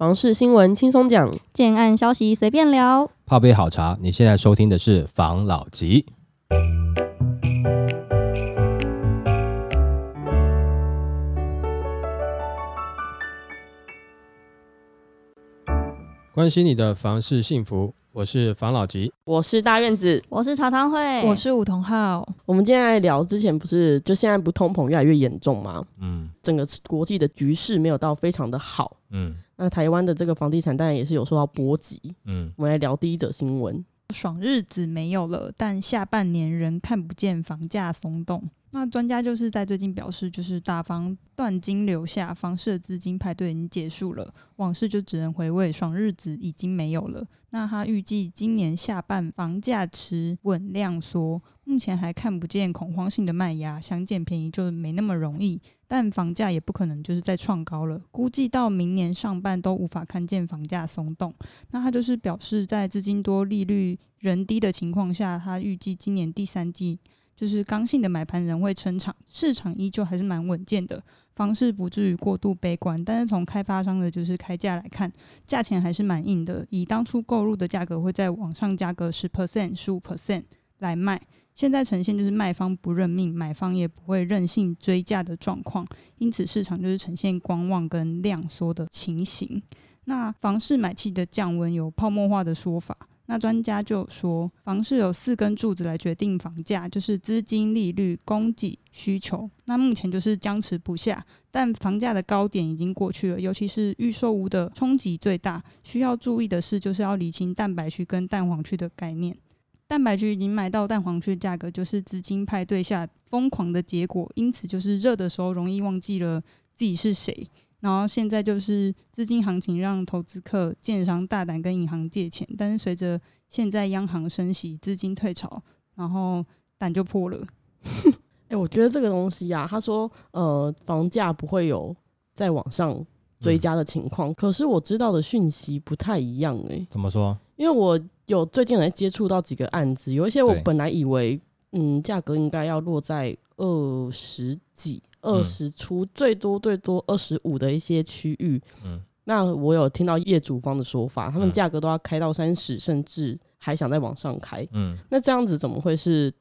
房事新闻轻松讲，建案消息随便聊。泡杯好茶，你现在收听的是房老吉。关心你的房事幸福，我是房老吉。我是大院子。我是曹汤会，我是梧桐号，我们今天来聊，之前不是就现在不通膨越来越严重吗？嗯整个国际的局势没有到非常的好，嗯那台湾的这个房地产当然也是有受到波及。嗯，我们来聊第一则新闻。爽日子没有了，但下半年仍看不见房价松动。那专家就是在最近表示，就是大房断金流下，房市的资金派对已经结束了，往事就只能回味，爽日子已经没有了。那他预计今年下半房价持稳量缩，目前还看不见恐慌性的卖压，想捡便宜就没那么容易。但房价也不可能就是再创高了，估计到明年上半都无法看见房价松动。那他就是表示，在资金多、利率人低的情况下，他预计今年第三季就是刚性的买盘仍会撑场，市场依旧还是蛮稳健的，房市不至于过度悲观。但是从开发商的就是开价来看，价钱还是蛮硬的，以当初购入的价格会在往上加个十 percent、十五 percent 来卖。现在呈现就是卖方不认命，买方也不会任性追价的状况，因此市场就是呈现观望跟量缩的情形。那房市买气的降温有泡沫化的说法，那专家就说，房市有四根柱子来决定房价，就是资金、利率、供给、需求。那目前就是僵持不下，但房价的高点已经过去了，尤其是预售屋的冲击最大。需要注意的是，就是要理清蛋白区跟蛋黄区的概念。蛋白区已经买到蛋黄区的价格，就是资金派对下疯狂的结果，因此就是热的时候容易忘记了自己是谁。然后现在就是资金行情让投资客、建商大胆跟银行借钱，但是随着现在央行升息，资金退潮，然后胆就破了。哎、我觉得这个东西啊，他说呃，房价不会有再往上追加的情况，可是我知道的讯息不太一样哎、怎么说？因为我有最近有在接触到几个案子，有一些我本来以为嗯价格应该要落在二十几、二十出，最多最多二十五的一些区域，嗯那我有听到业主方的说法，他们嗯价格都要开到三十，甚至还想再往上开。嗯那这样子怎么会是？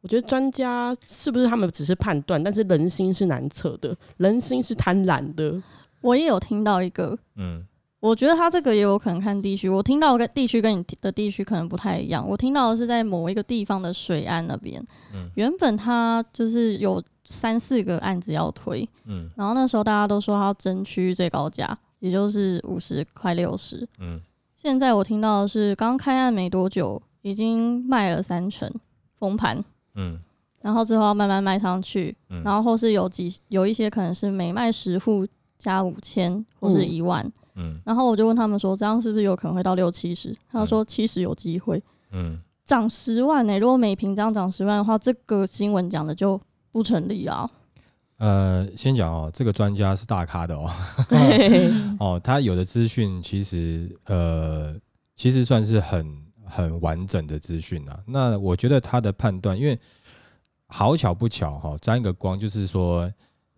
我觉得专家是不是他们只是判断，但是人心是难测的，人心是贪婪的。我也有听到一个，嗯我觉得他这个也有可能看地区。我听到跟地区跟你的地区可能不太一样。我听到的是在某一个地方的水岸那边，嗯原本他就是有三四个案子要推，嗯然后那时候大家都说他要争取最高价，也就是五十块六十。嗯现在我听到的是刚开案没多久，已经卖了三成封盘，嗯然后之后要慢慢卖上去，嗯，然后或是有几有一些可能是每卖十户加五千或是一万，嗯然后我就问他们说，这样是不是有可能会到六七十？他说七十有机会嗯涨十万呢、如果每平这样涨十万的话，这个新闻讲的就不成立啊。呃，先讲哦，这个专家是大咖的哦。对，哦，他有的资讯其实呃，其实算是很很完整的资讯啊。那我觉得他的判断，因为好巧不巧哈、沾一个光，就是说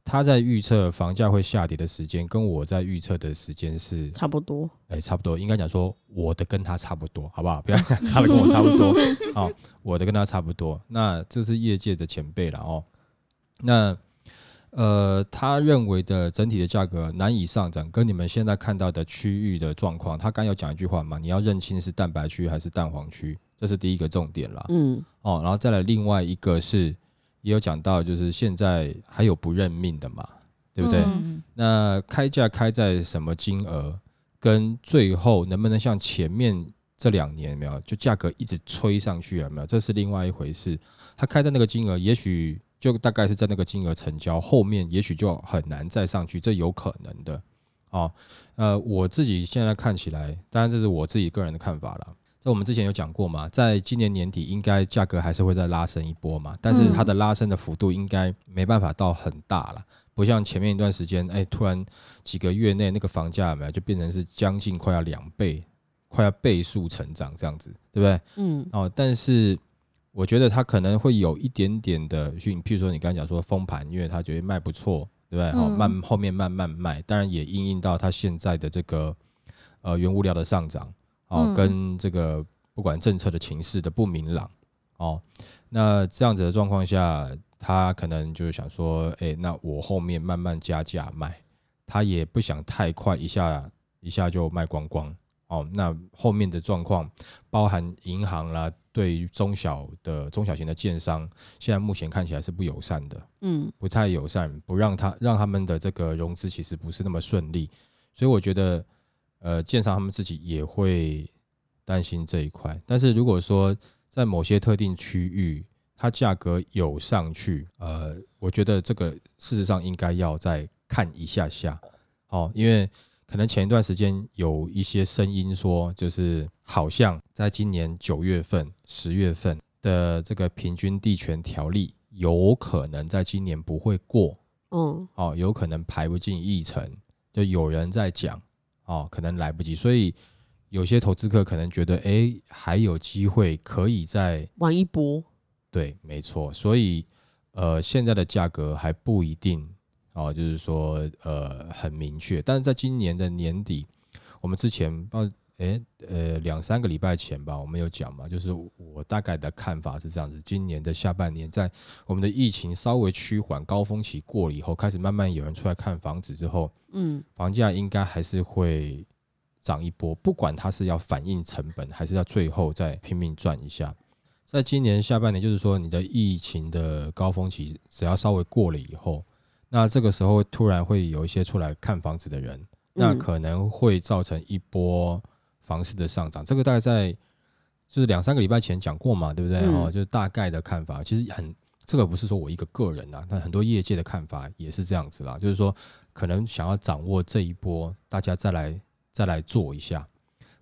他在预测房价会下跌的时间，跟我在预测的时间是差不多。哎、差不多，应该讲说我的跟他差不多，好不好？不要讲他的跟我差不多，哦，我的跟他差不多。那这是业界的前辈了哦。那呃，他认为的整体的价格难以上涨，跟你们现在看到的区域的状况，他刚有讲一句话嘛，你要认清是蛋白区还是蛋黄区，这是第一个重点啦。嗯，哦，然后再来另外一个是也有讲到，就是现在还有不认命的嘛，对不对？那开价开在什么金额，跟最后能不能像前面这两年有没有，就价格一直吹上去有没有，这是另外一回事。他开在那个金额，也许就大概是在那个金额成交，后面也许就很难再上去，这有可能的。哦，呃，我自己现在看起来，当然这是我自己个人的看法了。这我们之前有讲过嘛，在今年年底应该价格还是会再拉升一波嘛，但是它的拉升的幅度应该没办法到很大了。不像前面一段时间，哎，突然几个月内那个房价有没有就变成是将近快要两倍，快要倍数成长这样子，对不对？嗯，哦，但是我觉得它可能会有一点点的，就你譬如说你刚才讲说封盘，因为他觉得卖不错，对不对？哦，嗯慢后面慢慢卖，当然也应应到它现在的这个呃原物料的上涨，哦，嗯跟这个不管政策的情势的不明朗，哦，那这样子的状况下，他可能就是想说，哎、那我后面慢慢加价卖，他也不想太快一下一下就卖光光。哦，那后面的状况包含银行啦，对于中小的中小型的建商，现在目前看起来是不友善的，嗯不太友善，不让他让他们的这个融资其实不是那么顺利，所以我觉得，呃，建商他们自己也会担心这一块。但是如果说在某些特定区域，它价格有上去，呃，我觉得这个事实上应该要再看一下下，哦，因为可能前一段时间有一些声音说，就是好像在今年九月份、十月份的这个平均地权条例，有可能在今年不会过，嗯。哦，有可能排不进议程，就有人在讲，哦，可能来不及，所以有些投资客可能觉得，哎，还有机会可以再玩一波，对，没错，所以呃，现在的价格还不一定哦，就是说呃很明确，但是在今年的年底，我们之前报诶呃两三个礼拜前吧，我们有讲嘛，就是我大概的看法是这样子，今年的下半年，在我们的疫情稍微趋缓、高峰期过了以后，开始慢慢有人出来看房子之后，嗯房价应该还是会涨一波，不管它是要反映成本，还是要最后再拼命赚一下。在今年下半年，就是说你的疫情的高峰期只要稍微过了以后，那这个时候突然会有一些出来看房子的人，那嗯可能会造成一波房市的上涨。这个大概在就是两三个礼拜前讲过嘛，对不对？嗯哦，就是大概的看法，其实很这个不是说我一个个人啊，但很多业界的看法也是这样子啦，就是说可能想要掌握这一波，大家再来再来做一下。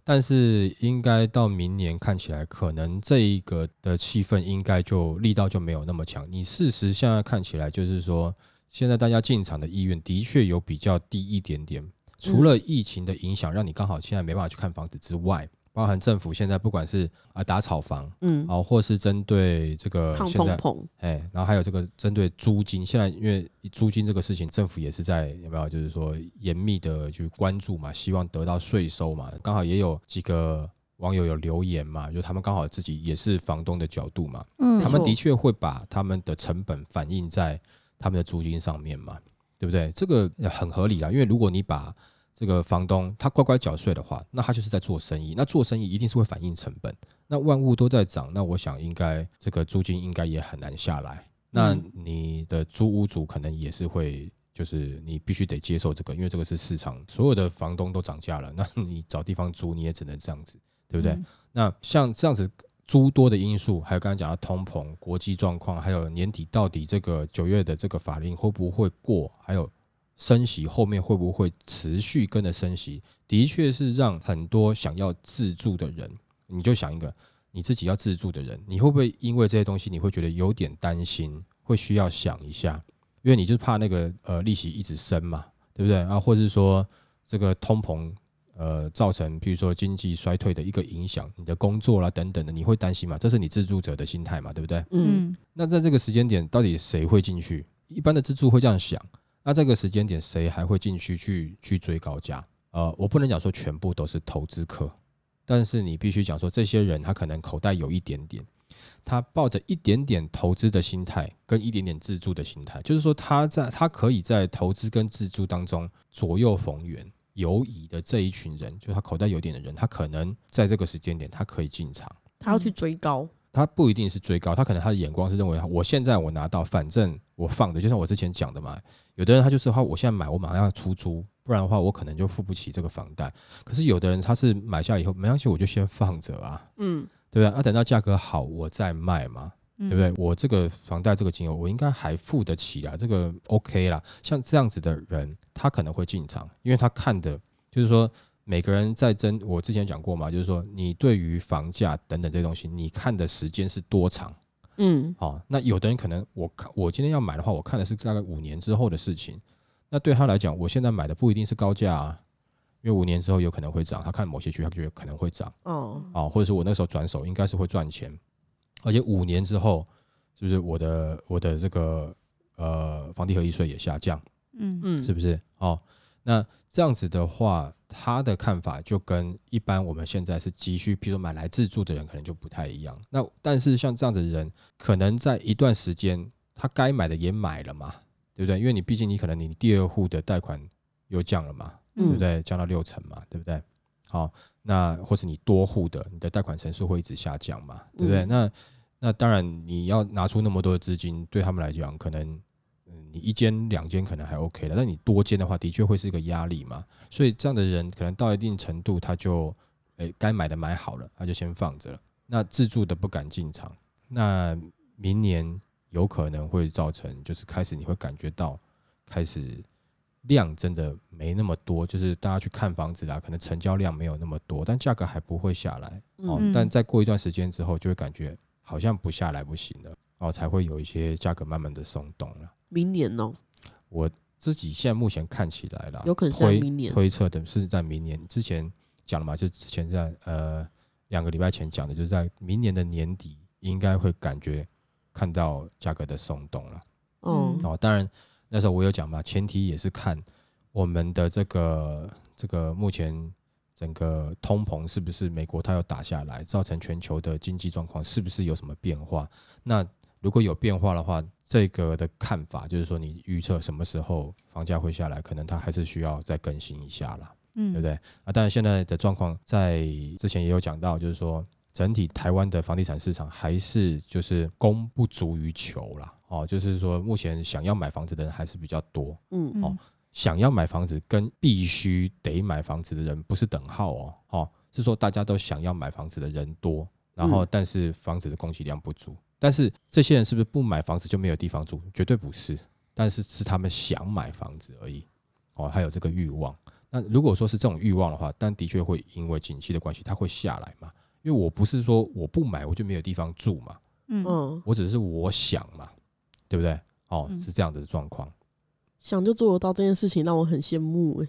但是应该到明年看起来，可能这一个的气氛应该就力道就没有那么强。你事实现在看起来就是说，现在大家进场的意愿的确有比较低一点点。除了疫情的影响，让你刚好现在没办法去看房子之外，包含政府现在不管是啊打炒房嗯，哦，或是针对这个现在哎，然后还有这个针对租金，现在因为租金这个事情，政府也是在有没有就是说严密的去关注嘛，希望得到税收嘛。刚好也有几个网友有留言嘛，就他们刚好自己也是房东的角度嘛，嗯。他们的确会把他们的成本反映在他们的租金上面嘛，对不对？这个很合理啦，因为如果你把这个房东他乖乖缴税的话，那他就是在做生意，那做生意一定是会反映成本。那万物都在涨，那我想应该这个租金应该也很难下来。那嗯你的租屋主可能也是会，就是你必须得接受这个，因为这个是市场，所有的房东都涨价了，那你找地方租你也只能这样子，对不对？嗯那像这样子诸多的因素，还有刚才讲到通膨、国际状况，还有年底到底这个九月的这个法令会不会过，还有升息后面会不会持续跟着升息，的确是让很多想要自住的人，你就想一个你自己要自住的人，你会不会因为这些东西你会觉得有点担心，会需要想一下，因为你就怕那个呃利息一直升嘛，对不对啊？或者是说这个通膨。呃，造成比如说经济衰退的一个影响，你的工作啦等等的，你会担心嘛？这是你自助者的心态嘛，对不对？嗯嗯那在这个时间点，到底谁会进去？一般的自助会这样想。那这个时间点，谁还会进去去去追高价？呃，我不能讲说全部都是投资客，但是你必须讲说，这些人他可能口袋有一点点，他抱着一点点投资的心态跟一点点自助的心态，就是说他在他可以在投资跟自助当中左右逢源。犹疑的这一群人，就他口袋有点的人，他可能在这个时间点，他可以进场。他要去追高，他不一定是追高，他可能他的眼光是认为，我现在我拿到，反正我放的，就像我之前讲的嘛，有的人他就是话，我现在买，我马上要出租，不然的话，我可能就付不起这个房贷。可是有的人他是买下以后，没关系，我就先放着啊，嗯对不对？啊，等到价格好，我再卖嘛，对对不对？？我这个房贷这个金额，我应该还付得起啊，这个 OK 啦。像这样子的人，他可能会进场，因为他看的就是说，每个人在争。我之前讲过嘛，就是说，你对于房价等等这些东西，你看的时间是多长？嗯哦，那有的人可能我看我今天要买的话，我看的是大概五年之后的事情。那对他来讲，我现在买的不一定是高价啊，因为五年之后有可能会涨。他看某些区，他觉得可能会涨。哦，啊，或者是我那时候转手应该是会赚钱，而且五年之后，是不是我的我的这个呃房地合一税也下降，嗯嗯是不是？哦，那这样子的话，他的看法就跟一般我们现在是急需，比如说买来自住的人可能就不太一样。那但是像这样的人，可能在一段时间他该买的也买了嘛，对不对？因为你毕竟你可能你第二户的贷款又降了嘛，对不嗯对？降到六成嘛，对不对？好，那或是你多户的，你的贷款成数会一直下降嘛，对不对？嗯那那当然你要拿出那么多的资金，对他们来讲，可能嗯你一间两间可能还 OK 了，但你多间的话，的确会是一个压力嘛。所以这样的人可能到一定程度，他就诶该买的买好了，他就先放着了。那自住的不敢进场，那明年有可能会造成，就是开始你会感觉到开始量真的没那么多，就是大家去看房子啦，可能成交量没有那么多，但价格还不会下来哦。嗯但再过一段时间之后，就会感觉好像不下来不行了哦，才会有一些价格慢慢的松动了。明年哦，我自己现在目前看起来啦，有可能是在推明年推测的是在明年之前讲了嘛，就之前在呃两个礼拜前讲的，就是在明年的年底应该会感觉看到价格的松动了。哦嗯，哦，当然那时候我有讲嘛，前提也是看我们的这个这个目前整个通膨是不是美国它要打下来，造成全球的经济状况是不是有什么变化？那如果有变化的话，这个的看法就是说，你预测什么时候房价会下来，可能它还是需要再更新一下啦。嗯，对不对？啊，当然现在的状况在之前也有讲到，就是说整体台湾的房地产市场还是就是供不足于求啦。哦，就是说目前想要买房子的人还是比较多，嗯嗯哦想要买房子跟必须得买房子的人不是等号哦，哦，是说大家都想要买房子的人多，然后嗯但是房子的供给量不足，但是这些人是不是不买房子就没有地方住？绝对不是，但是是他们想买房子而已，哦，还有这个欲望。那如果说是这种欲望的话，但的确会因为景气的关系，它会下来嘛。因为我不是说我不买我就没有地方住嘛，嗯嗯，我只是我想嘛，对不对？哦，嗯是这样子的状况。想就做得到这件事情，让我很羡慕哎、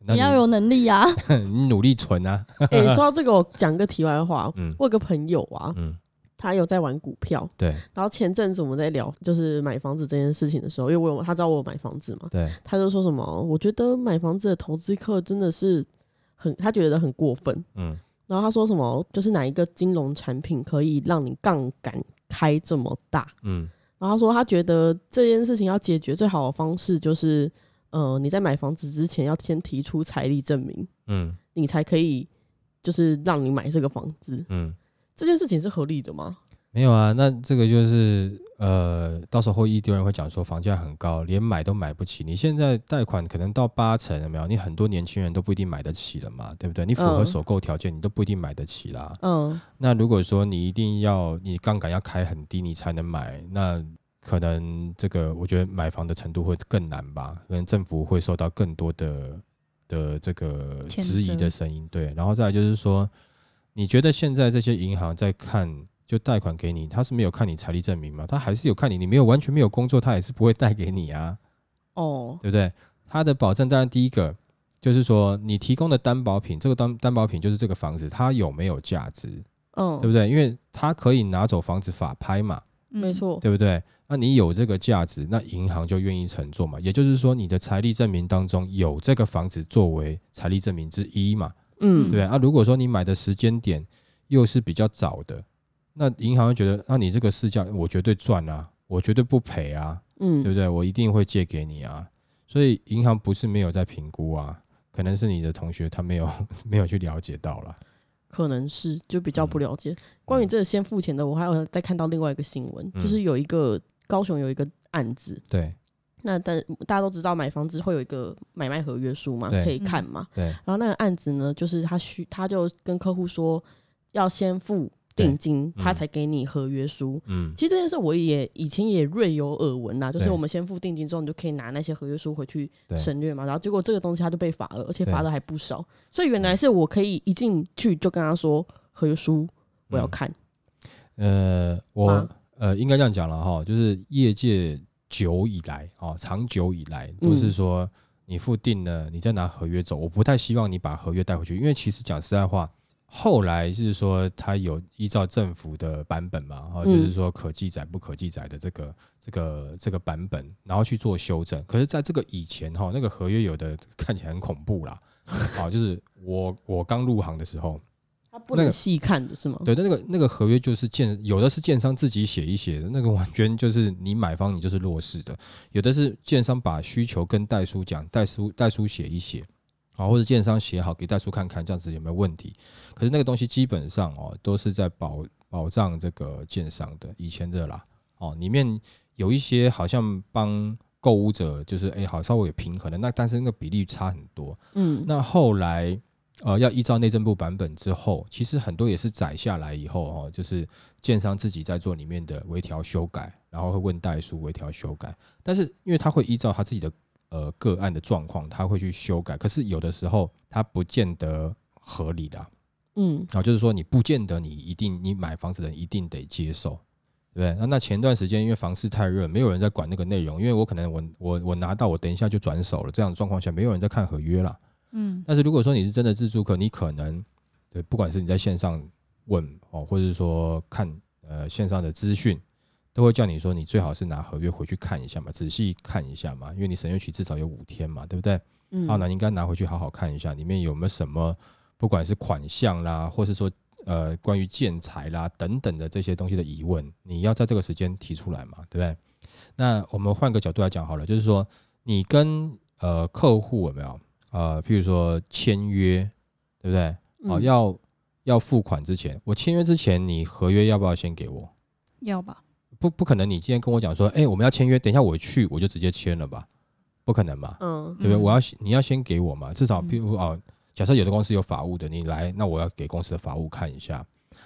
那你要有能力啊！你努力存啊，哎、说到这个，我讲个题外话，嗯我有个朋友啊，嗯，他有在玩股票，对然后前阵子我们在聊就是买房子这件事情的时候，因为我有他知道我有买房子嘛，对，他就说什么，我觉得买房子的投资客真的是很，他觉得很过分。嗯然后他说什么，就是哪一个金融产品可以让你杠杆开这么大？嗯然后他说他觉得这件事情要解决最好的方式就是，呃，你在买房子之前要先提出财力证明，嗯你才可以就是让你买这个房子。嗯，这件事情是合理的吗？没有啊，那这个就是呃，到时候一堆人会讲说房价很高，连买都买不起。你现在贷款可能到八成，有没有？你很多年轻人都不一定买得起了嘛，对不对？你符合嗯首购条件，你都不一定买得起啦。嗯那如果说你一定要你杠杆要开很低，你才能买，那可能这个我觉得买房的程度会更难吧？可能政府会受到更多的的这个质疑的声音，对。然后再来就是说，你觉得现在这些银行在看就贷款给你，他是没有看你财力证明吗？他还是有看你，你没有完全没有工作，他也是不会贷给你啊。哦对不对？他的保证当然第一个就是说，你提供的担保品，这个担担保品就是这个房子它有没有价值，嗯，对不对？因为它可以拿走房子法拍嘛，嗯没，错，对不对？那你有这个价值，那银行就愿意承做嘛。也就是说，你的财力证明当中有这个房子作为财力证明之一嘛，嗯对不对？啊，如果说你买的时间点又是比较早的，那银行会觉得，那你这个市价我绝对赚啊，我绝对不赔啊，嗯对不对？我一定会借给你啊。所以银行不是没有在评估啊，可能是你的同学他没有 没有去了解到了。可能是就比较不嗯了解。关于这个先付钱的，我还有再看到另外一个新闻，嗯就是有一个高雄有一个案子，对那但大家都知道买房子会有一个买卖合约书嘛，对可以看嘛。对然后那个案子呢，就是他需他就跟客户说要先付定金，他才给你合约书。嗯其实这件事我也以前也略有耳闻呐，就是我们先付定金之后，你就可以拿那些合约书回去对省略嘛。然后结果这个东西他就被罚了，而且罚的还不少。所以原来是我可以一进去就跟他说合约书我要嗯看，呃，我呃应该这样讲了哈，就是业界久以来啊，长久以来都是嗯说你付定了，你再拿合约走。我不太希望你把合约带回去，因为其实讲实在话，后来是说他有依照政府的版本嘛，哦，嗯就是说可记载不可记载的这个这个这个版本，然后去做修正。可是在这个以前哈，那个合约有的 看起来很恐怖啦。哦，就是我我刚入行的时候，他不那个能细看的是吗？对，那个那个合约就是建，有的是建商自己写一写的，那个完全就是你买方你就是弱势的；有的是建商把需求跟代书讲，代书代书写一写，啊，或者建商写好给代书看看，这样子有没有问题？可是那个东西基本上哦，都是在保保障这个建商的，以前的啦，哦，里面有一些好像帮购物者就是哎好稍微有平衡的，那但是那个比例差很多，嗯，那后来，呃，要依照内政部版本之后，其实很多也是载下来以后哦，就是建商自己在做里面的微调修改，然后会问代书微调修改。但是因为他会依照他自己的呃个案的状况，他会去修改。可是有的时候他不见得合理的，嗯然后就是说你不见得你一定你买房子的人一定得接受。对不对？那那前段时间因为房市太热，没有人在管那个内容，因为我可能我我我拿到我等一下就转手了，这样的状况下没有人在看合约了。嗯但是如果说你是真的自住客，你可能对，不管是你在线上问哦，或者是说看呃线上的资讯，都会叫你说你最好是拿合约回去看一下嘛，仔细看一下嘛，因为你审阅期至少有五天嘛，对不对？嗯，好，那你应该拿回去好好看一下，里面有没有什么，不管是款项啦，或是说呃关于建材啦等等的这些东西的疑问，你要在这个时间提出来嘛，对不对？那我们换个角度来讲好了，就是说你跟呃客户有没有呃，譬如说签约，对不对？哦，嗯要要付款之前，我签约之前，你合约要不要先给我？要吧？不不可能，你今天跟我讲说，哎、我们要签约，等一下我去我就直接签了吧？不可能嘛？嗯对不对？嗯我要你要先给我嘛，至少嗯譬如哦，假设有的公司有法务的，你来，那我要给公司的法务看一下。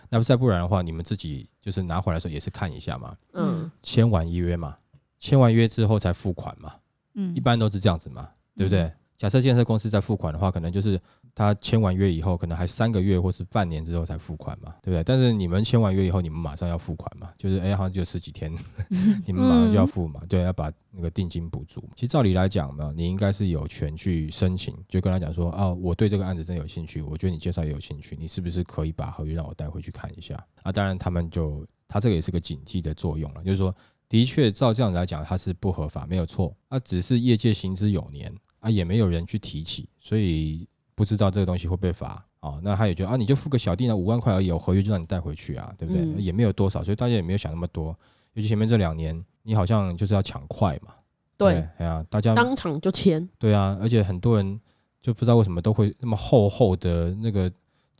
那再不然的话，你们自己就是拿回来的时候也是看一下嘛，嗯签完约嘛，签完约之后才付款嘛，嗯一般都是这样子嘛，对不对？假设建设公司在付款的话，可能就是他签完约以后，可能还三个月或是半年之后才付款嘛，对不对？但是你们签完约以后，你们马上要付款嘛，就是哎，好像就十几天，你们马上就要付嘛，对，要把那个定金补足。其实照理来讲呢，你应该是有权去申请，就跟他讲说，哦，我对这个案子真有兴趣，我觉得你介绍也有兴趣，你是不是可以把合约让我带回去看一下？啊，当然他们就他这个也是个警惕的作用了，就是说，的确照这样子来讲，它是不合法，没有错，啊，只是业界行之有年啊，也没有人去提起，所以不知道这个东西会被罚。啊，那他也觉得啊，你就付个小弟呢，五万块而已，我合约就让你带回去啊，对不对？嗯也没有多少，所以大家也没有想那么多。尤其前面这两年，你好像就是要抢快嘛，对，哎呀，大家当场就签，对啊，而且很多人就不知道为什么都会那么厚厚的那个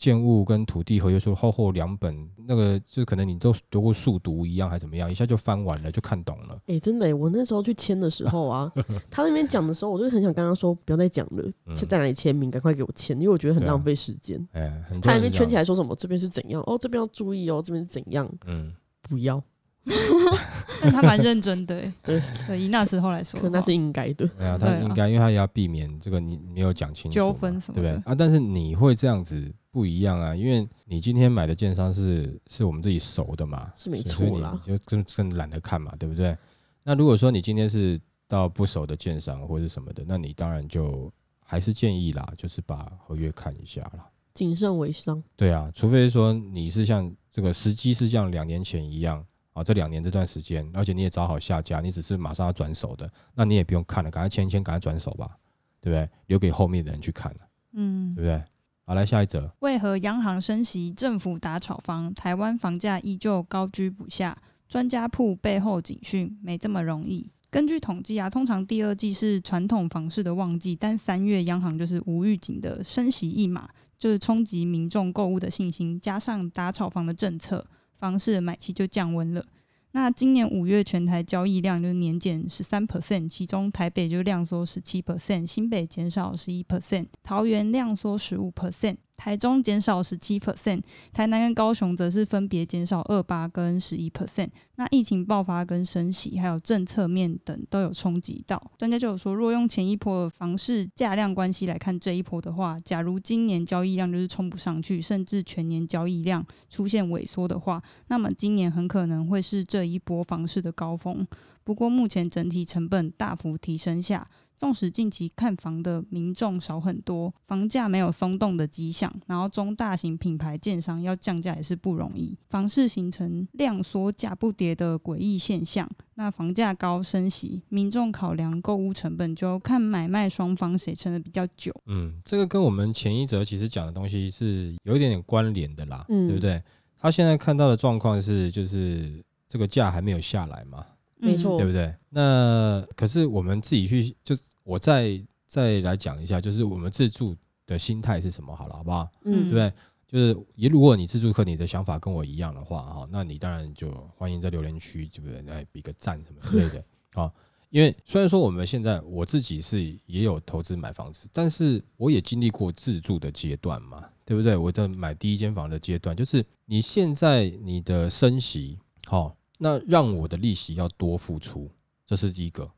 建物跟土地合约书厚厚两本，那个就可能你都读过速读一样还是怎么样，一下就翻完了就看懂了。哎、真的、欸，我那时候去签的时候啊，他那边讲的时候，我就很想跟他说，不要再讲了，嗯在哪里签名，赶快给我签，因为我觉得很浪费时间。哎，他那边圈起来说什么，这边是怎样，哦，这边要注意哦，这边是怎样，嗯，不要，但他蛮认真的、欸，对可，以那时候来说，可能那是应该的。对啊，他应该，因为他也要避免这个你没有讲清楚纠纷什么的对不对啊？但是你会这样子不一样啊，因为你今天买的建商是是我们自己熟的嘛，是没所以错啦你就真真懒得看嘛，对不对？那如果说你今天是到不熟的建商或者什么的，那你当然就还是建议啦，就是把合约看一下啦。谨慎为上。对啊，除非说你是像这个时机是像两年前一样啊，这两年这段时间，而且你也找好下家，你只是马上要转手的，那你也不用看了，赶快签一签，赶快转手吧，对不对？留给后面的人去看了，嗯对不对？好，来下一则，为何央行升息，政府打炒房，台湾房价依旧高居不下？专家铺背后警讯，没这么容易。根据统计啊，通常第二季是传统房市的旺季，但三月央行就是无预警的升息一码，就是冲击民众购物的信心，加上打炒房的政策，房市买气就降温了。那今年五月全台交易量就年减十三 percent，其中台北就量缩十七 percent，新北减少十一 percent，桃园量缩十五 percent，台中减少十七 percent，台南跟高雄则是分别减少二八跟十一 percent。那疫情爆发跟升息，还有政策面等都有冲击到。专家就有说，若用前一波房市价量关系来看这一波的话，假如今年交易量就是冲不上去，甚至全年交易量出现萎缩的话，那么今年很可能会是这一波房市的高峰。不过目前整体成本大幅提升下，纵使近期看房的民众少很多，房价没有松动的迹象，然后中大型品牌建商要降价也是不容易，房市形成量缩价不跌的诡异现象。那房价高升息，民众考量购物成本，就看买卖双方谁撑的比较久。嗯，这个跟我们前一则其实讲的东西是有一点点关联的啦，嗯对不对？他现在看到的状况是，就是这个价还没有下来嘛，没错对不对？那可是我们自己去，就我再再来讲一下，就是我们自住的心态是什么好了，好不好？嗯对不对？就是也如果你自助客你的想法跟我一样的话，哈，那你当然就欢迎在留言区，对不对？来比个赞什么之类的 啊。因为虽然说我们现在我自己是也有投资买房子，但是我也经历过自住的阶段嘛，对不对？我在买第一间房的阶段，就是你现在你的升息，好、那让我的利息要多付出，这是第一个，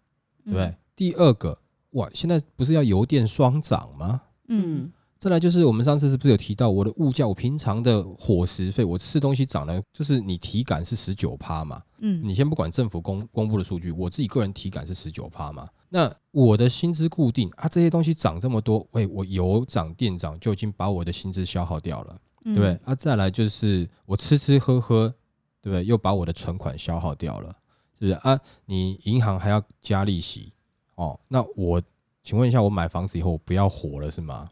对不对？第二个，哇，现在不是要油电双涨吗？嗯再来就是我们上次是不是有提到我的物价？我平常的伙食费，我吃东西涨了，就是你体感是十九趴嘛。嗯你先不管政府公公布的数据，我自己个人体感是十九趴嘛。那我的薪资固定啊，这些东西涨这么多，喂，我油涨电涨就已经把我的薪资消耗掉了，嗯对不对？啊，再来就是我吃吃喝喝，对不对？又把我的存款消耗掉了，是不是啊？你银行还要加利息哦，那我请问一下，我买房子以后我不要火了是吗？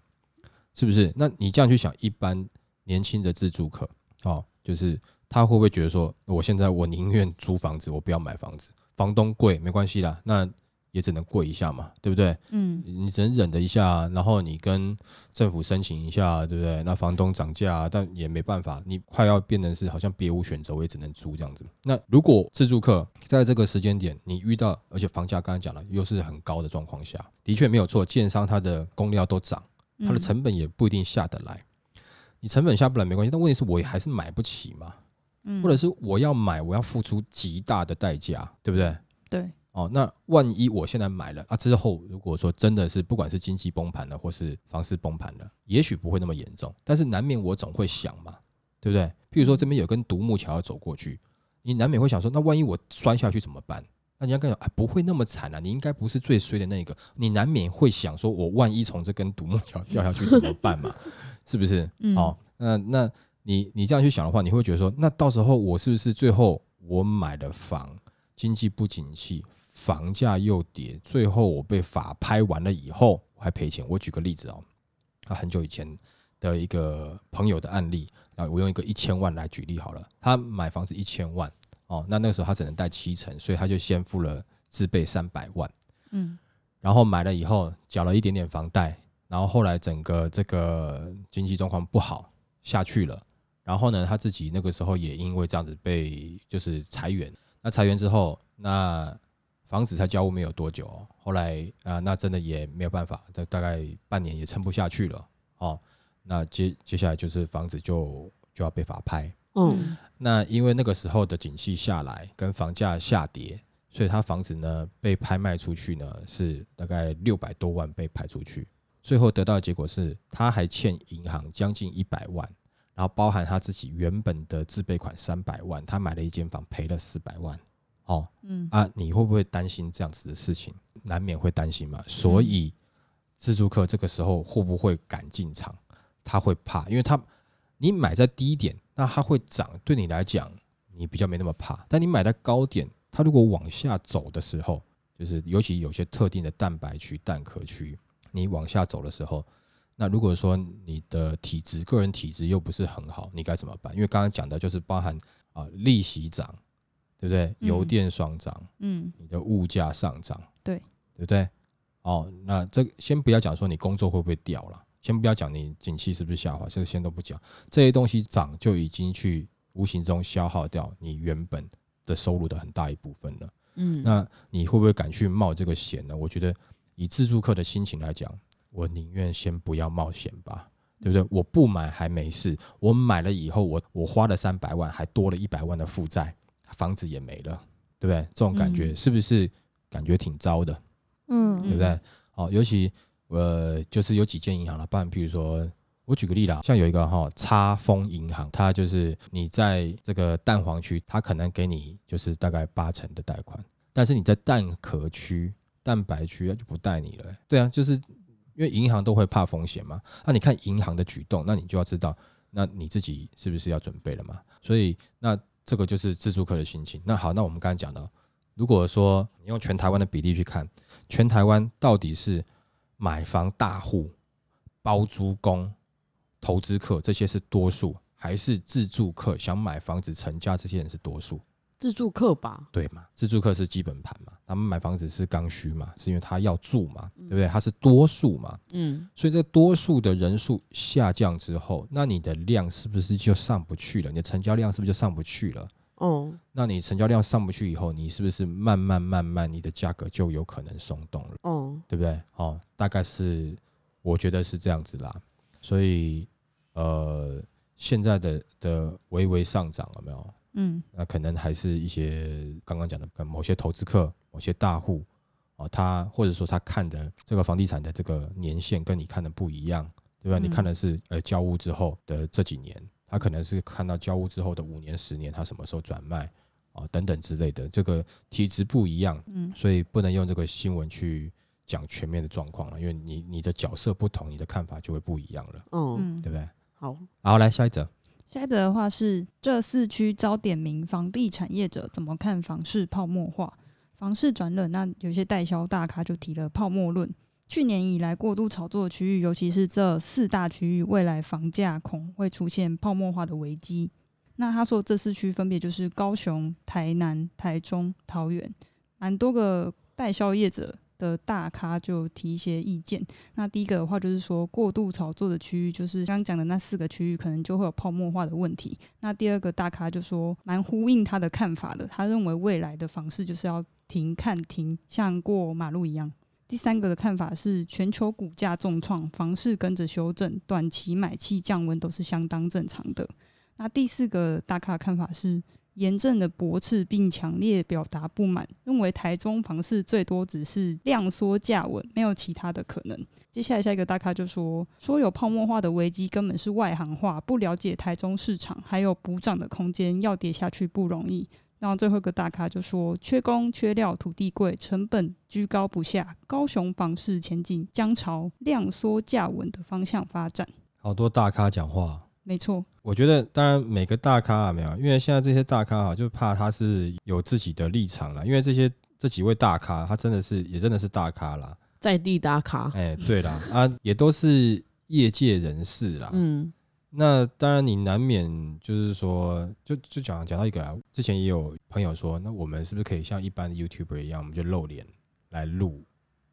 是不是？那你这样去想，一般年轻的自住客哦，就是他会不会觉得说，我现在我宁愿租房子，我不要买房子，房东贵没关系啦，那也只能贵一下嘛，对不对？嗯你只能忍的一下，然后你跟政府申请一下，对不对？那房东涨价，但也没办法，你快要变成是好像别无选择，我也只能租这样子。那如果自住客在这个时间点，你遇到而且房价刚才讲了又是很高的状况下，的确没有错，建商它的工料都涨，它的嗯成本也不一定下得来。你成本下不来没关系，但问题是我也还是买不起嘛，嗯或者是我要买，我要付出极大的代价，对不对？对哦，那万一我现在买了啊，之后如果说真的是不管是经济崩盘了，或是房市崩盘了，也许不会那么严重，但是难免我总会想嘛，对不对？譬如说这边有根独木桥要走过去，你难免会想说，那万一我摔下去怎么办？那你要跟他讲啊，不会那么惨啊，你应该不是最衰的那个，你难免会想说，我万一从这根独木桥掉下去怎么办嘛？是不是？嗯哦，那那你你这样去想的话，你会觉得说，那到时候我是不是最后我买了房，经济不景气，房价又跌，最后我被法拍完了以后，我还赔钱？我举个例子哦，他很久以前的一个朋友的案例，啊，我用一个一千万来举例好了，他买房子一千万哦，那那个时候他只能贷七成，所以他就先付了自备三百万。嗯然后买了以后缴了一点点房贷，然后后来整个这个经济状况不好下去了，然后呢他自己那个时候也因为这样子被就是裁员，那裁员之后，那房子才交屋没有多久哦，后来啊、那真的也没有办法，这大概半年也撑不下去了哦，那接接下来就是房子就就要被法拍，嗯。那因为那个时候的景气下来，跟房价下跌，所以他房子呢被拍卖出去呢是大概六百多万被拍出去，最后得到的结果是他还欠银行将近一百万，然后包含他自己原本的自备款三百万，他买了一间房赔了四百万。哦嗯啊，你会不会担心这样子的事情？难免会担心嘛。所以自助客这个时候会不会敢进场？他会怕，因为他你买在低点，那它会涨，对你来讲你比较没那么怕。但你买在高点，它如果往下走的时候，就是尤其有些特定的蛋白区、蛋壳区，你往下走的时候，那如果说你的体质、个人体质又不是很好，你该怎么办？因为刚刚讲的就是包含啊利息涨，对不对？嗯油电双涨，嗯你的物价上涨，对对不对？哦，那这先不要讲说你工作会不会掉了，先不要讲你景气是不是下滑，这个先都不讲，这些东西涨就已经去无形中消耗掉你原本的收入的很大一部分了。嗯，那你会不会敢去冒这个险呢？我觉得以自助客的心情来讲，我宁愿先不要冒险吧，对不对？我不买还没事，我买了以后，我我花了三百万，还多了一百万的负债，房子也没了，对不对？这种感觉嗯是不是感觉挺糟的？嗯对不对？哦，尤其呃，就是有几间银行了，不然譬如说，我举个例啦，像有一个哈叉丰银行，它就是你在这个蛋黄区，它可能给你就是大概八成的贷款，但是你在蛋壳区蛋白区就不带你了、欸对啊，就是因为银行都会怕风险嘛。那你看银行的举动，那你就要知道，那你自己是不是要准备了嘛？所以那这个就是自住客的心情。那好，那我们刚才讲到，如果说你用全台湾的比例去看，全台湾到底是买房大户、包租公、投资客这些是多数，还是自住客想买房子成家这些人是多数？自助客吧，对嘛？自住客是基本盘嘛，他们买房子是刚需嘛，是因为他要住嘛，对不对？他是多数嘛，嗯，所以这多数的人数下降之后，那你的量是不是就上不去了？你的成交量是不是就上不去了？哦，那你成交量上不去以后，你是不是慢慢慢慢你的价格就有可能松动了？哦，对不对？哦，大概是我觉得是这样子啦。所以呃，现在的的微微上涨了没有？嗯。那可能还是一些刚刚讲的，可能某些投资客、某些大户哦，他或者说他看的这个房地产的这个年限跟你看的不一样，对吧？嗯。你看的是呃交屋之后的这几年，他可能是看到交屋之后的五年、十年，他什么时候转卖啊、等等之类的，这个体质不一样，嗯。所以不能用这个新闻去讲全面的状况了，因为你你的角色不同，你的看法就会不一样了，嗯，嗯。对，不对？好，好，来下一则，下一则的话是这四区遭点名，房地产业者怎么看房市泡沫化？房市转冷，那有些代销大咖就提了泡沫论。去年以来过度炒作的区域，尤其是这四大区域，未来房价恐会出现泡沫化的危机。那他说这四区分别就是高雄、台南、台中、桃园，蛮多个代销业者的大咖就提一些意见。那第一个的话就是说，过度炒作的区域，就是刚刚讲的那四个区域，可能就会有泡沫化的问题。那第二个大咖就说，蛮呼应他的看法的，他认为未来的房市就是要停看停，像过马路一样。第三个的看法是，全球股价重创，房市跟着修正，短期买气降温都是相当正常的。那第四个大咖的看法是，严正的驳斥并强烈表达不满，认为台中房市最多只是量缩价稳，没有其他的可能。接下来下一个大咖就说，说有泡沫化的危机根本是外行话，不了解台中市场还有补涨的空间，要跌下去不容易。然后最后一个大咖就说，缺工、缺料、土地贵、成本居高不下，高雄房市前景将朝量缩价稳的方向发展。好多大咖讲话。没错，我觉得，当然每个大咖啊，没有，因为现在这些大咖啊，就怕他是有自己的立场了。因为这些这几位大咖，他真的是也真的是大咖啦。在地大咖，哎，对啦，啊，也都是业界人士啦。嗯，那当然，你难免就是说，就就讲讲到一个啊，之前也有朋友说，那我们是不是可以像一般的 YouTuber 一样，我们就露脸来录，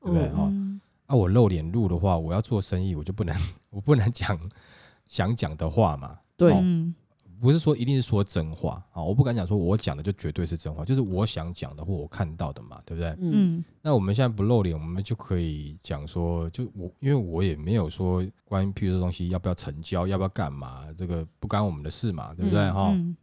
对不对？嗯哦，嗯啊，我露脸录的话，我要做生意，我就不能，我不能讲想讲的话嘛。对，哦嗯不是说一定是说真话啊，我不敢讲说我讲的就绝对是真话，就是我想讲的或我看到的嘛，对不对？嗯，嗯那我们现在不露脸，我们就可以讲说，就我因为我也没有说关于譬如说东西要不要成交，要不要干嘛，这个不干我们的事嘛，对不对嗯哈？嗯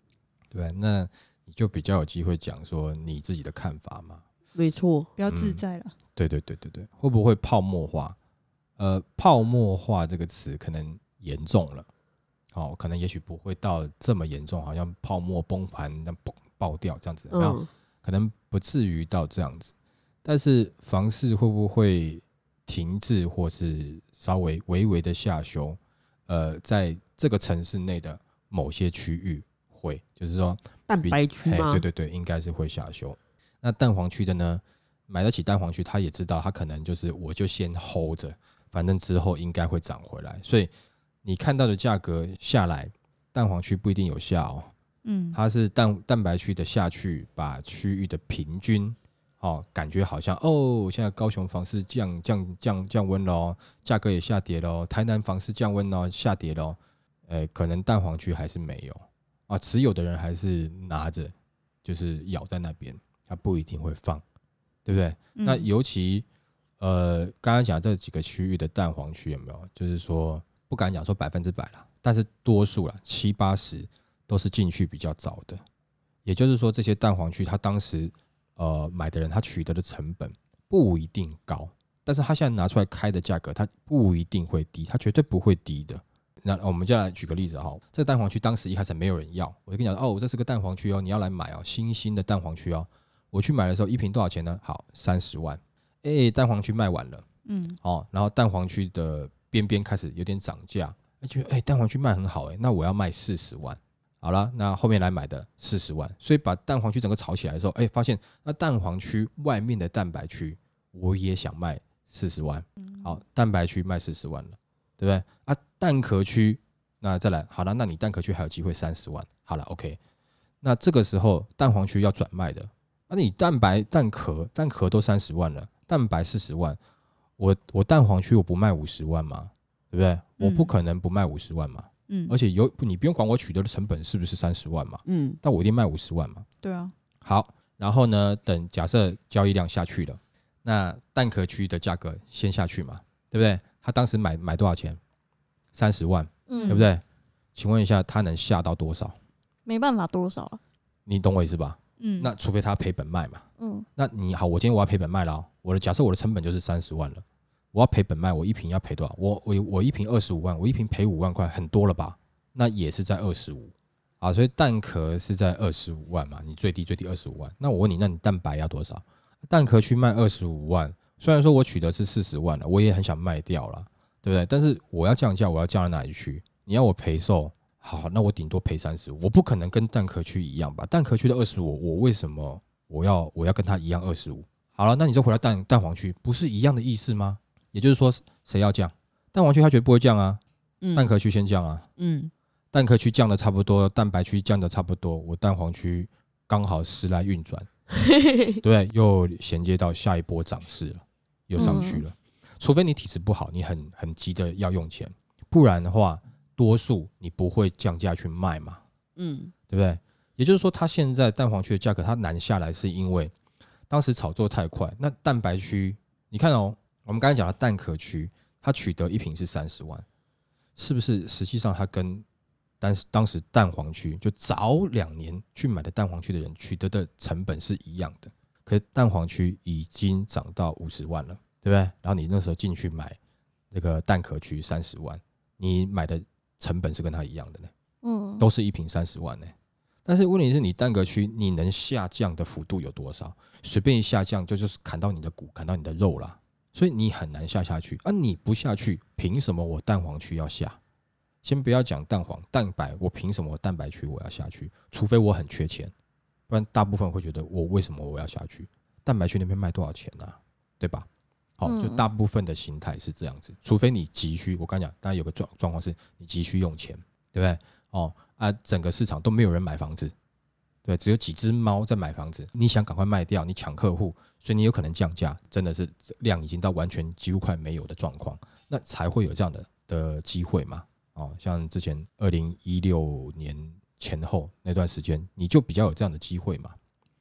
对那你就比较有机会讲说你自己的看法嘛。没错，比较自嗯在了。对对对对对，会不会泡沫化？呃，泡沫化这个词可能严重了，哦，可能也许不会到这么严重，好像泡沫崩盘那崩爆掉这样子，那嗯，可能不至于到这样子。但是房市会不会停滞或是稍微微微的下修？呃，在这个城市内的某些区域会，就是说蛋白区吗？对对对，应该是会下修。那蛋黄区的呢，买得起蛋黄区，他也知道他可能就是我就先 hold 着，反正之后应该会涨回来。所以你看到的价格下来，蛋黄区不一定有下哦，嗯，它是蛋蛋白区的下去，把区域的平均。哦，感觉好像哦，现在高雄房市降降降降温喽，价格也下跌喽，台南房市降温喽，下跌喽，呃，可能蛋黄区还是没有啊，持有的人还是拿着，就是咬在那边，他不一定会放，对不对？那嗯尤其呃，刚刚讲这几个区域的蛋黄区有没有？就是说不敢讲说百分之百了，但是多数了，七八十都是进去比较早的。也就是说，这些蛋黄区，他当时呃买的人，他取得的成本不一定高，但是他现在拿出来开的价格，它不一定会低，它绝对不会低的。那我们就来举个例子哈，这个蛋黄区当时一开始没有人要，我就跟你讲哦，这是个蛋黄区哦，你要来买哦，新兴的蛋黄区哦。我去买的时候，一瓶多少钱呢？好，三十万。哎，蛋黄区卖完了，嗯哦，然后蛋黄区的边边开始有点涨价，哎，觉得哎蛋黄区卖很好，哎，那我要卖四十万。好了，那后面来买的四十万，所以把蛋黄区整个炒起来的时候，哎，发现那蛋黄区外面的蛋白区，我也想卖四十万。好，蛋白区卖四十万了，对不对？啊，蛋壳区，那再来，好了，那你蛋壳区还有机会三十万。好了，OK，那这个时候蛋黄区要转卖的，那你蛋白、蛋壳、蛋壳都三十万了，蛋白四十万，我我蛋黄区我不卖五十万嘛，对不对？我不嗯可能不卖五十万嘛。嗯而，且有你不用管我取得的成本是不是三十万嘛，嗯但我一定卖五十万嘛。对啊，好，然后呢，等假设交易量下去了，那蛋壳区的价格先下去嘛，对不对？他当时买买多少钱？三十万，嗯对不？对？请问一下，他能下到多少？没办法多少啊？你懂我意思吧？嗯，那除非他赔本卖嘛。嗯那你好，我今天我要赔本卖了哦，我的假设我的成本就是三十万了，我要赔本卖，我一瓶要赔多少？我我我一瓶二十五万，我一瓶赔五万块，很多了吧？那也是在二十五啊，所以蛋壳是在二十五万嘛，你最低最低二十五万。那我问你，那你蛋白要多少？蛋壳去卖二十五万，虽然说我取得是四十万了，我也很想卖掉了，对不对？但是我要降价，我要降到哪里去？你要我赔售？好，那我顶多赔三十五，我不可能跟蛋壳区一样吧？蛋壳区的二十五，我为什么我要我要跟他一样二十五？好了，那你就回到蛋蛋黄区，不是一样的意思吗？也就是说，谁要降？蛋黄区他绝对不会降啊，嗯蛋壳区先降啊，嗯蛋壳区降的差不多，蛋白区降的差不多，我蛋黄区刚好时来运转，对？又衔接到下一波涨势了，又上去了。除非你体质不好，你很很急着要用钱，不然的话，多数你不会降价去卖嘛，嗯对不对？也就是说，它现在蛋黄区的价格它难下来，是因为当时炒作太快。那蛋白区，你看哦，我们刚才讲的蛋壳区，它取得一瓶是三十万，是不是？实际上它跟但是当时蛋黄区就早两年去买的蛋黄区的人取得的成本是一样的，可是蛋黄区已经涨到五十万了，对不对？然后你那时候进去买那个蛋壳区三十万，你买的成本是跟它一样的呢。嗯，都是一瓶三十万呢、但是问题是你蛋壳区你能下降的幅度有多少？随便一下降就就是砍到你的骨，砍到你的肉啦，所以你很难下下去啊！你不下去，凭什么我蛋黄区要下？先不要讲蛋黄蛋白，我凭什么我蛋白区我要下去？除非我很缺钱，不然大部分会觉得我为什么我要下去？蛋白区那边卖多少钱呢、对吧？好，就嗯大部分的形态是这样子，除非你急需。我刚讲，当然有个状状况是你急需用钱，对不对？哦啊，整个市场都没有人买房子，对，只有几只猫在买房子。你想赶快卖掉，你抢客户，所以你有可能降价，真的是量已经到完全几乎快没有的状况，那才会有这样的的机会嘛。哦，像之前二零一六年前后那段时间，你就比较有这样的机会嘛，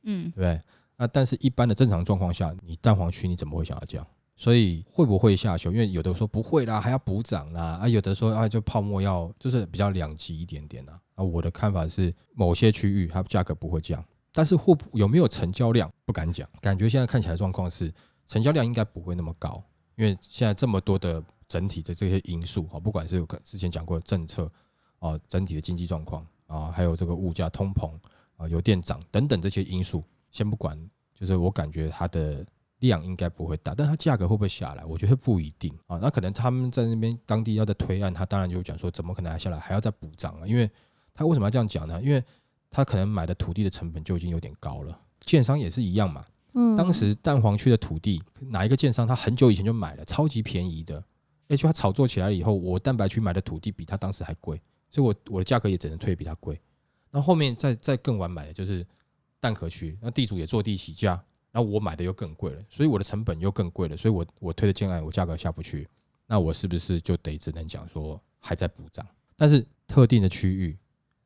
嗯对不对？那但是一般的正常状况下，你蛋黄区你怎么会想要降？所以会不会下修？因为有的说不会啦，还要补涨啦，啊，有的说啊就泡沫要就是比较两极一点点啦。啊，我的看法是某些区域它价格不会降，但是会不有没有成交量不敢讲，感觉现在看起来状况是成交量应该不会那么高，因为现在这么多的整体的这些因素啊，不管是之前讲过的政策啊，整体的经济状况啊，还有这个物价通膨啊，油电涨等等这些因素，先不管，就是我感觉它的量应该不会大，但它价格会不会下来？我觉得不一定啊。那可能他们在那边当地要在推案，他当然就讲说，怎么可能还下来，还要再补涨啊？因为他为什么要这样讲呢？因为他可能买的土地的成本就已经有点高了，建商也是一样嘛。嗯，当时蛋黄区的土地，哪一个建商他很久以前就买了，超级便宜的，而且他炒作起来了以后，我蛋白区买的土地比他当时还贵，所以我我的价格也只能推比他贵。那后面再再更晚买的就是蛋壳区，那地主也坐地起价，然后我买的又更贵了，所以我的成本又更贵了，所以我我推的建案我价格下不去，那我是不是就得只能讲说还在补涨？但是特定的区域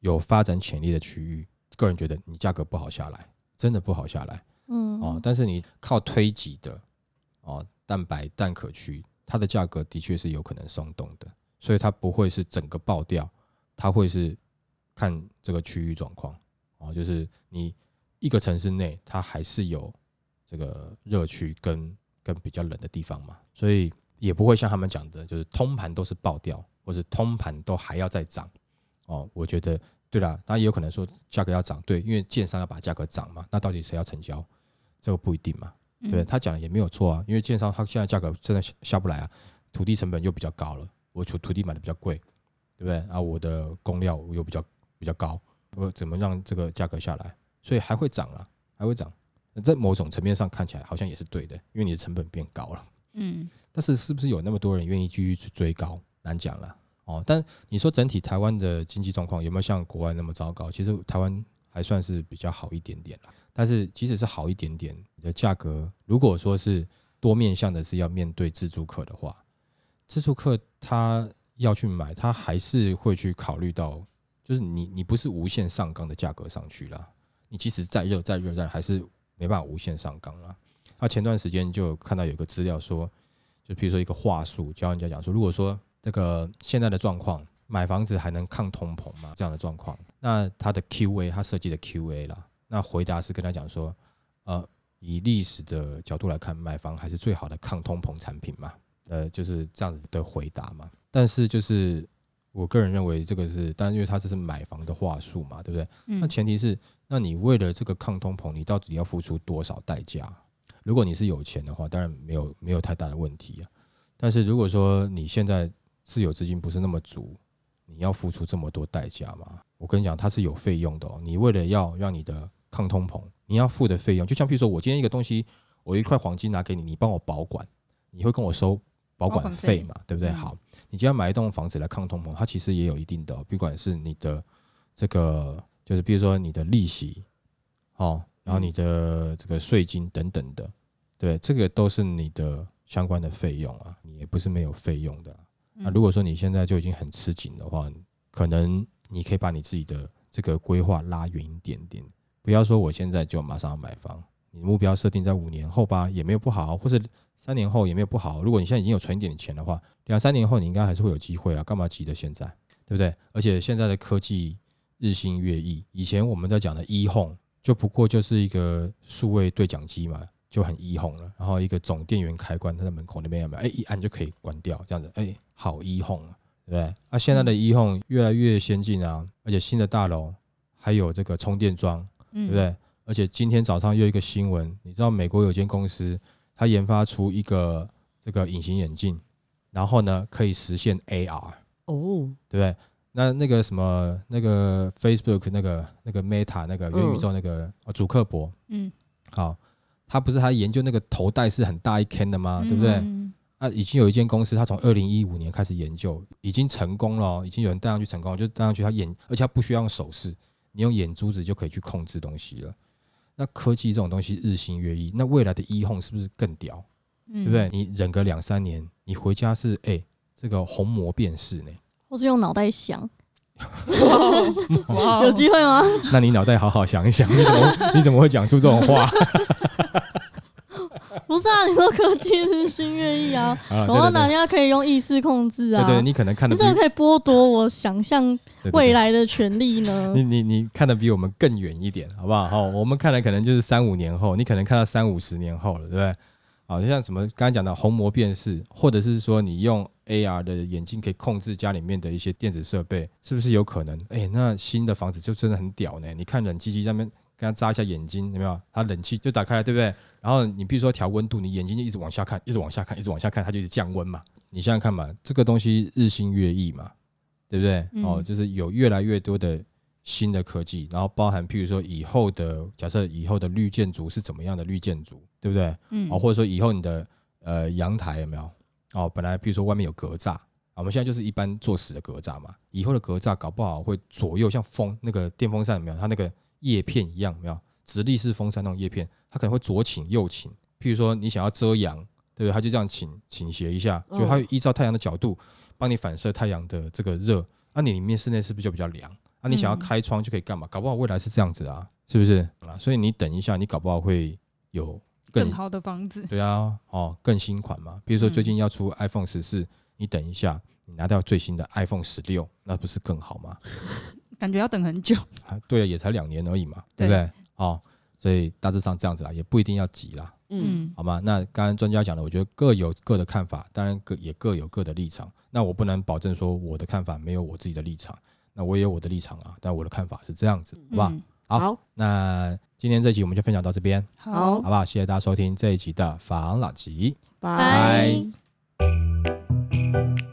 有发展潜力的区域，个人觉得你价格不好下来，真的不好下来。嗯哦，但是你靠推挤的哦，蛋白蛋壳区，它的价格的确是有可能松动的，所以它不会是整个爆掉，它会是看这个区域状况哦，就是你一个城市内，它还是有这个热区跟跟比较冷的地方嘛，所以也不会像他们讲的，就是通盘都是爆掉，或是通盘都还要再涨哦。我觉得对啦，当然也有可能说价格要涨，对，因为建商要把价格涨嘛，那到底谁要成交？这个不一定嘛。嗯对他讲的也没有错啊，因为建商他现在价格真的下下不来啊，土地成本又比较高了，我土土地买的比较贵，对不对？啊，我的工料又比较比较高，我怎么让这个价格下来？所以还会涨啊，还会涨。那在某种层面上看起来好像也是对的，因为你的成本变高了。嗯但是是不是有那么多人愿意继续去追高，难讲了哦。但你说整体台湾的经济状况有没有像国外那么糟糕？其实台湾还算是比较好一点点了。但是即使是好一点点，你的价格如果说是多面向的是要面对自住客的话，自住客他要去买，他还是会去考虑到，就是你你不是无限上纲的价格上去了，你即使再热再热再热还是没办法无限上纲了。那前段时间就看到有个资料说，就比如说一个话术，教人家讲说，如果说这个现在的状况，买房子还能抗通膨吗？这样的状况，那他的 Q&A，他设计的 Q&A 啦，那回答是跟他讲说，呃，以历史的角度来看，买房还是最好的抗通膨产品嘛，呃，就是这样子的回答嘛。但是就是我个人认为这个是，但因为他这是买房的话术嘛，对不对？那嗯前提是，那你为了这个抗通膨，你到底要付出多少代价？如果你是有钱的话，当然没有没有太大的问题啊。但是如果说你现在自有资金不是那么足，你要付出这么多代价吗？我跟你讲，它是有费用的哦。你为了要让你的抗通膨，你要付的费用，就像譬如说我今天一个东西，我一块黄金拿给你，你帮我保管，你会跟我收保管费费嘛，对不对？嗯好，你今天买一栋房子来抗通膨，它其实也有一定的哦，不管是你的这个，就是比如说你的利息，哦，然后你的这个税金等等的，对，这个都是你的相关的费用啊，你也不是没有费用的啊。那、嗯如果说你现在就已经很吃紧的话，可能你可以把你自己的这个规划拉远一点点，不要说我现在就马上要买房，你目标设定在五年后吧，也没有不好，或者三年后也没有不好。如果你现在已经有存一点钱的话，两三年后你应该还是会有机会啊，干嘛急着现在，对不对？而且现在的科技日新月异，以前我们在讲的 e home 就不过就是一个数位对讲机嘛，就很 e home 了。然后一个总电源开关，它在门口那边有没有？哎，一按就可以关掉，这样子，哎，好 e home 啊，对不对？啊，现在的 e home 越来越先进啊，而且新的大楼还有这个充电桩，对对不？对？而且今天早上又一个新闻，你知道美国有间公司，它研发出一个这个隐形眼镜，然后呢可以实现 AR，哦，对不对？那那个什么那个 Facebook 那个那个 Meta 那个元宇宙那个、哦祖克伯，嗯，好，他不是还研究那个头戴是很大一 can 的吗？对不对？嗯啊，已经有一间公司，他从二零一五年开始研究，已经成功了哦，已经有人戴上去成功了，就戴上去，他眼，而且他不需要用手势，你用眼珠子就可以去控制东西了。那科技这种东西日新月异，那未来的 e home 是不是更屌？对对不对？？你忍个两三年，你回家是哎、这个虹膜辨识呢，或是用脑袋想，有机会吗？那你脑袋好好想一想，你怎么 你怎么会讲出这种话？不是啊，你说科技日新月异啊，啊，搞不好对对哪天可以用意识控制啊。对对，你可能看的比那这个可以剥夺我想象未来的权利呢你。你你看的比我们更远一点，好不好？好，我们看的可能就是三五年后，你可能看到三五十年后了，对不对？好，就像什么刚才讲的虹膜辨识，或者是说你用 AR 的眼镜可以控制家里面的一些电子设备，是不是有可能？哎，那新的房子就真的很屌呢。你看冷气机上面跟它扎一下眼睛，有没有？它冷气就打开了，对不对？然后你比如说调温度，你眼睛就一直往下看，一直往下看，一直往下看，它就一直降温嘛。你想想看嘛，这个东西日新月异嘛，对不对？嗯哦，就是有越来越多的新的科技，然后包含譬如说以后的假设以后的绿建筑是怎么样的绿建筑，对不对？嗯哦，或者说以后你的呃阳台有没有？哦，本来譬如说外面有格栅，啊我们现在就是一般做死的格栅嘛，以后的格栅搞不好会左右像风那个电风扇有没有？它那个叶片一样有没有？直立式风扇那种叶片，它可能会左倾右倾。譬如说你想要遮阳，对不对？它就这样倾倾斜一下，就它会依照太阳的角度帮你反射太阳的这个热。那、你里面室内是不是就比较凉？啊，你想要嗯开窗就可以干嘛？搞不好未来是这样子啊，是不是啊？所以你等一下，你搞不好会有更更好的房子，对啊，哦，更新款嘛。比如说最嗯近要出 iPhone 十四，你等一下，你拿到最新的 iPhone 十六，那不是更好吗？感觉要等很久。啊，对啊，也才两年而已嘛，对不对对？哦，所以大致上这样子啦，也不一定要急啦，嗯，嗯好吗？那刚刚专家讲的，我觉得各有各的看法，当然各也各有各的立场。那我不能保证说我的看法没有我自己的立场，那我也有我的立场啊，但我的看法是这样子，好不好？嗯好好，那今天这集我们就分享到这边，好好不好？谢谢大家收听这一集的防老集。拜拜拜